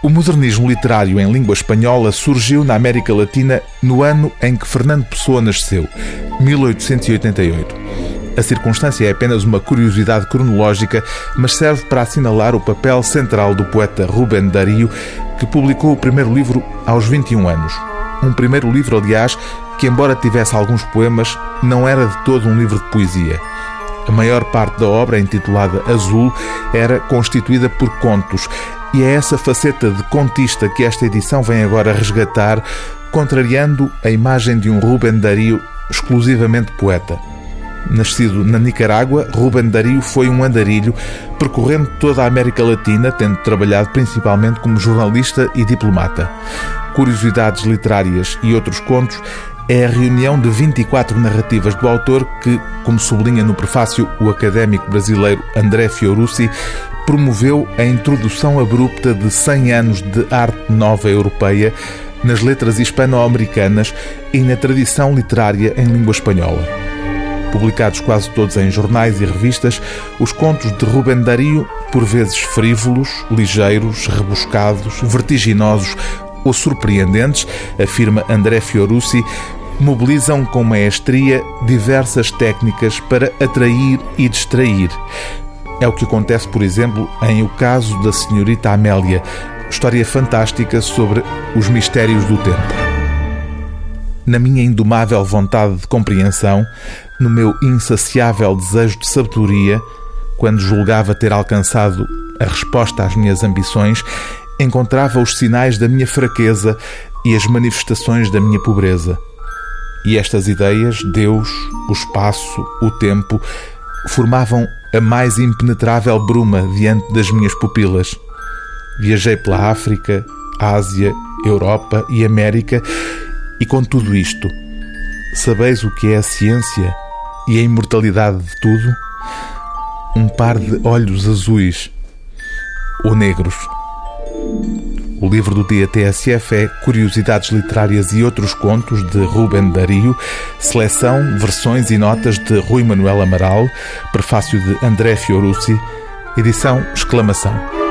O modernismo literário em língua espanhola surgiu na América Latina no ano em que Fernando Pessoa nasceu, 1888. A circunstância é apenas uma curiosidade cronológica, mas serve para assinalar o papel central do poeta Rubén Darío, que publicou o primeiro livro aos 21 anos. Um primeiro livro, aliás, que, embora tivesse alguns poemas, não era de todo um livro de poesia. A maior parte da obra, intitulada Azul, era constituída por contos, e é essa faceta de contista que esta edição vem agora resgatar, contrariando a imagem de um Rubén Darío exclusivamente poeta. Nascido na Nicarágua, Rubén Darío foi um andarilho, percorrendo toda a América Latina, tendo trabalhado principalmente como jornalista e diplomata. Curiosidades literárias e outros contos é a reunião de 24 narrativas do autor que, como sublinha no prefácio o académico brasileiro André Fiorucci, promoveu a introdução abrupta de 100 anos de arte nova europeia nas letras hispano-americanas e na tradição literária em língua espanhola. Publicados quase todos em jornais e revistas, os contos de Rubem Dario, por vezes frívolos, ligeiros, rebuscados, vertiginosos ou surpreendentes, afirma André Fiorucci, mobilizam com maestria diversas técnicas para atrair e distrair, é o que acontece, por exemplo, em O Caso da Senhorita Amélia, história fantástica sobre os mistérios do tempo. Na minha indomável vontade de compreensão, no meu insaciável desejo de sabedoria, quando julgava ter alcançado a resposta às minhas ambições, encontrava os sinais da minha fraqueza e as manifestações da minha pobreza. E estas ideias, Deus, o espaço, o tempo, formavam a mais impenetrável bruma diante das minhas pupilas. Viajei pela África, Ásia, Europa e América, e com tudo isto, sabeis o que é a ciência e a imortalidade de tudo? Um par de olhos azuis ou negros. O livro do dia TSF é Curiosidades Literárias e Outros Contos, de Ruben Dario, seleção, versões e notas de Rui Manuel Amaral, prefácio de André Fiorucci, edição Exclamação.